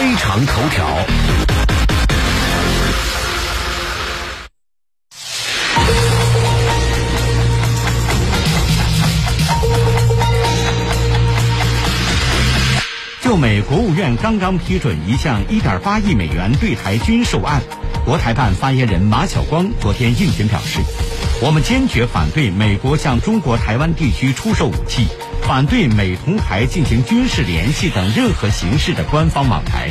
非常头条。就美国务院刚刚批准一项1.8亿美元对台军售案，国台办发言人马晓光昨天应询表示，我们坚决反对美国向中国台湾地区出售武器，反对美同台进行军事联系等任何形式的官方网台。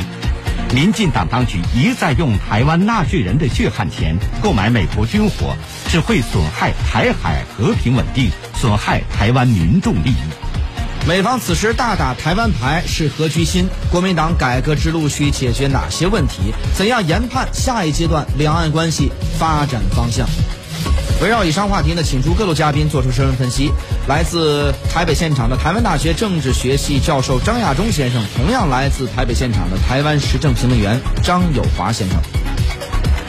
民进党当局一再用台湾纳税人的血汗钱购买美国军火，只会损害台海和平稳定，损害台湾民众利益。美方此时大打台湾牌是何居心？国民党改革之路需解决哪些问题？怎样研判下一阶段两岸关系发展方向？围绕以上话题呢，请出各路嘉宾做出深入分析。来自台北现场的台湾大学政治学系教授张亚中先生，同样来自台北现场的台湾时政评论员张友华先生。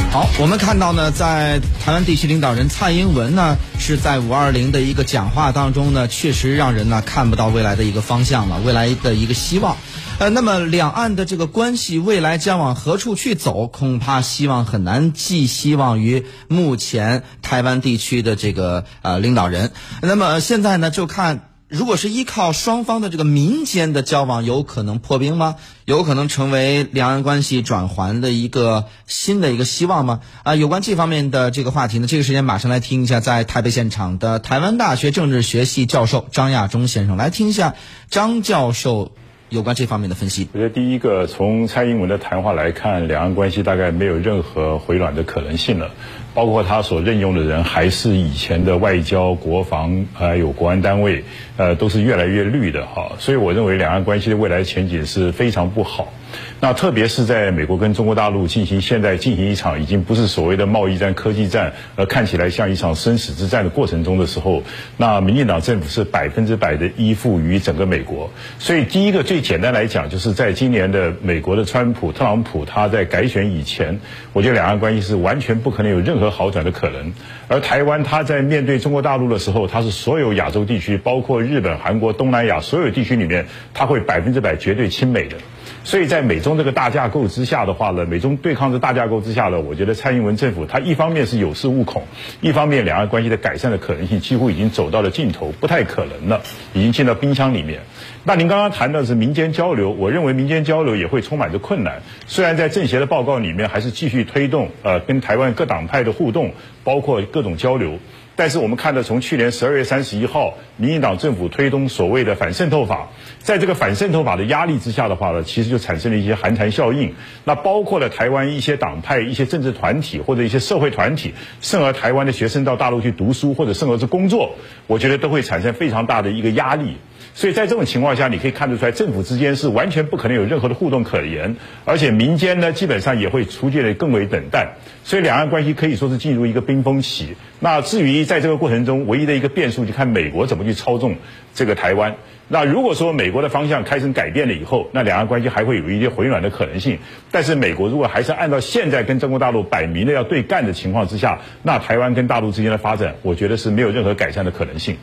好，我们看到呢，在台湾地区领导人蔡英文呢，是在五二零的一个讲话当中呢，确实让人呢看不到未来的一个方向了，未来的一个希望。呃，那么两岸的这个关系未来将往何处去走，恐怕希望很难寄希望于目前台湾地区的这个呃领导人。那么现在呢，就看。如果是依靠双方的这个民间的交往，有可能破冰吗？有可能成为两岸关系转圜的一个新的一个希望吗？啊，有关这方面的这个话题呢，这个时间马上来听一下，在台北现场的台湾大学政治学系教授张亚中先生，来听一下张教授有关这方面的分析。我觉得第一个，从蔡英文的谈话来看，两岸关系大概没有任何回暖的可能性了。包括他所任用的人还是以前的外交、国防还有国安单位，呃，都是越来越绿的哈，所以我认为两岸关系的未来前景是非常不好。那特别是在美国跟中国大陆进行现在进行一场已经不是所谓的贸易战、科技战，而看起来像一场生死之战的过程中的时候，那民进党政府是百分之百的依附于整个美国。所以第一个最简单来讲，就是在今年的美国的川普、特朗普他在改选以前，我觉得两岸关系是完全不可能有任何和好转的可能。而台湾它在面对中国大陆的时候，它是所有亚洲地区，包括日本、韩国、东南亚所有地区里面，它会百分之百绝对亲美的。所以在美中这个大架构之下的话呢，美中对抗的大架构之下呢，我觉得蔡英文政府他一方面是有恃无恐，一方面两岸关系的改善的可能性几乎已经走到了尽头，不太可能了，已经进到冰箱里面。那您刚刚谈的是民间交流，我认为民间交流也会充满着困难。虽然在政协的报告里面还是继续推动呃跟台湾各党派的互动，包括各种交流。但是我们看到，从去年十二月三十一号，民进党政府推动所谓的反渗透法，在这个反渗透法的压力之下的话呢，其实就产生了一些寒蝉效应。那包括了台湾一些党派、一些政治团体或者一些社会团体，甚而台湾的学生到大陆去读书或者甚而是工作，我觉得都会产生非常大的一个压力。所以在这种情况下，你可以看得出来，政府之间是完全不可能有任何的互动可言，而且民间呢，基本上也会逐渐的更为冷淡。所以两岸关系可以说是进入一个冰封期。那至于在这个过程中，唯一的一个变数，就看美国怎么去操纵这个台湾。那如果说美国的方向开始改变了以后，那两岸关系还会有一些回暖的可能性。但是美国如果还是按照现在跟中国大陆摆明了要对干的情况之下，那台湾跟大陆之间的发展，我觉得是没有任何改善的可能性。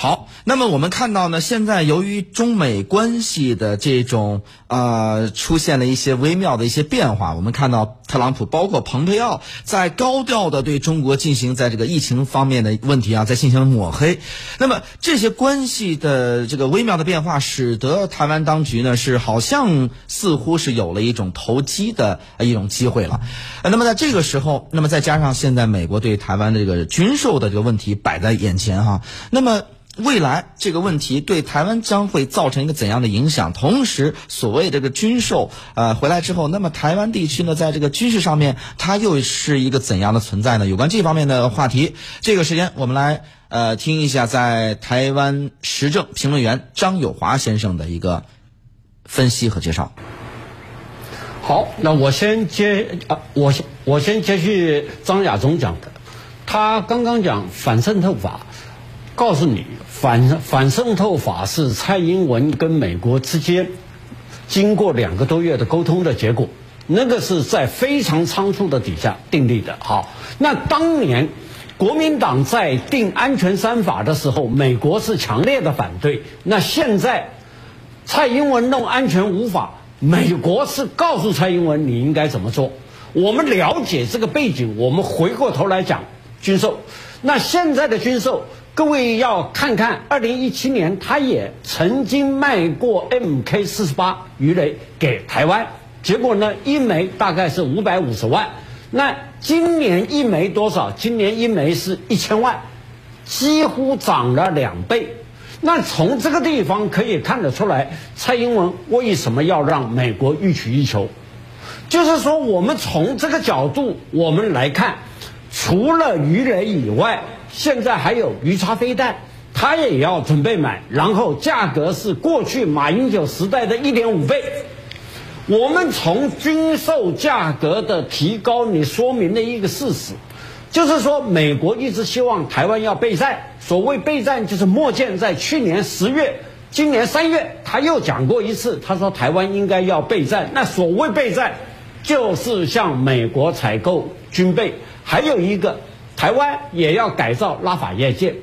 好，那么我们看到呢，现在由于中美关系的这种呃出现了一些微妙的一些变化，我们看到特朗普包括蓬佩奥在高调的对中国进行在这个疫情方面的问题啊，在进行抹黑。那么这些关系的这个微妙的变化，使得台湾当局呢是好像似乎是有了一种投机的一种机会了。那么在这个时候，那么再加上现在美国对台湾的这个军售的这个问题摆在眼前哈，那么。未来这个问题对台湾将会造成一个怎样的影响？同时，所谓这个军售呃回来之后，那么台湾地区呢，在这个军事上面，它又是一个怎样的存在呢？有关这方面的话题，这个时间我们来呃听一下，在台湾时政评论员张友华先生的一个分析和介绍。好，那我先接啊，我我先接续张亚中讲的，他刚刚讲反渗透法。告诉你，反反渗透法是蔡英文跟美国之间经过两个多月的沟通的结果，那个是在非常仓促的底下订立的。好，那当年国民党在定安全三法的时候，美国是强烈的反对。那现在蔡英文弄安全五法，美国是告诉蔡英文你应该怎么做。我们了解这个背景，我们回过头来讲军售。那现在的军售，各位要看看，二零一七年他也曾经卖过 Mk 四十八鱼雷给台湾，结果呢，一枚大概是五百五十万。那今年一枚多少？今年一枚是一千万，几乎涨了两倍。那从这个地方可以看得出来，蔡英文为什么要让美国欲取欲求？就是说，我们从这个角度我们来看，除了鱼雷以外，现在还有鱼叉飞弹，他也要准备买，然后价格是过去马英九时代的一点五倍。我们从军售价格的提高，你说明了一个事实，就是说美国一直希望台湾要备战。所谓备战，就是莫建在去年十月、今年三月，他又讲过一次，他说台湾应该要备战。那所谓备战。就是向美国采购军备，还有一个台湾也要改造拉法叶舰，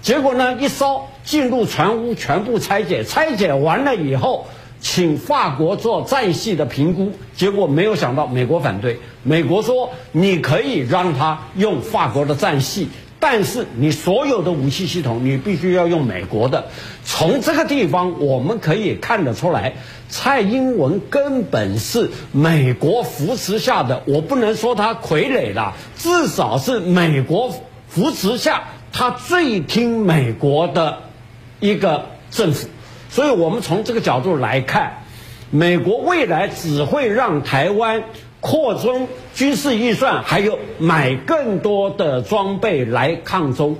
结果呢一烧进入船坞全部拆解，拆解完了以后，请法国做战系的评估，结果没有想到美国反对，美国说你可以让他用法国的战系。但是你所有的武器系统，你必须要用美国的。从这个地方我们可以看得出来，蔡英文根本是美国扶持下的，我不能说他傀儡了，至少是美国扶持下他最听美国的一个政府。所以我们从这个角度来看，美国未来只会让台湾。扩充军事预算，还有买更多的装备来抗中。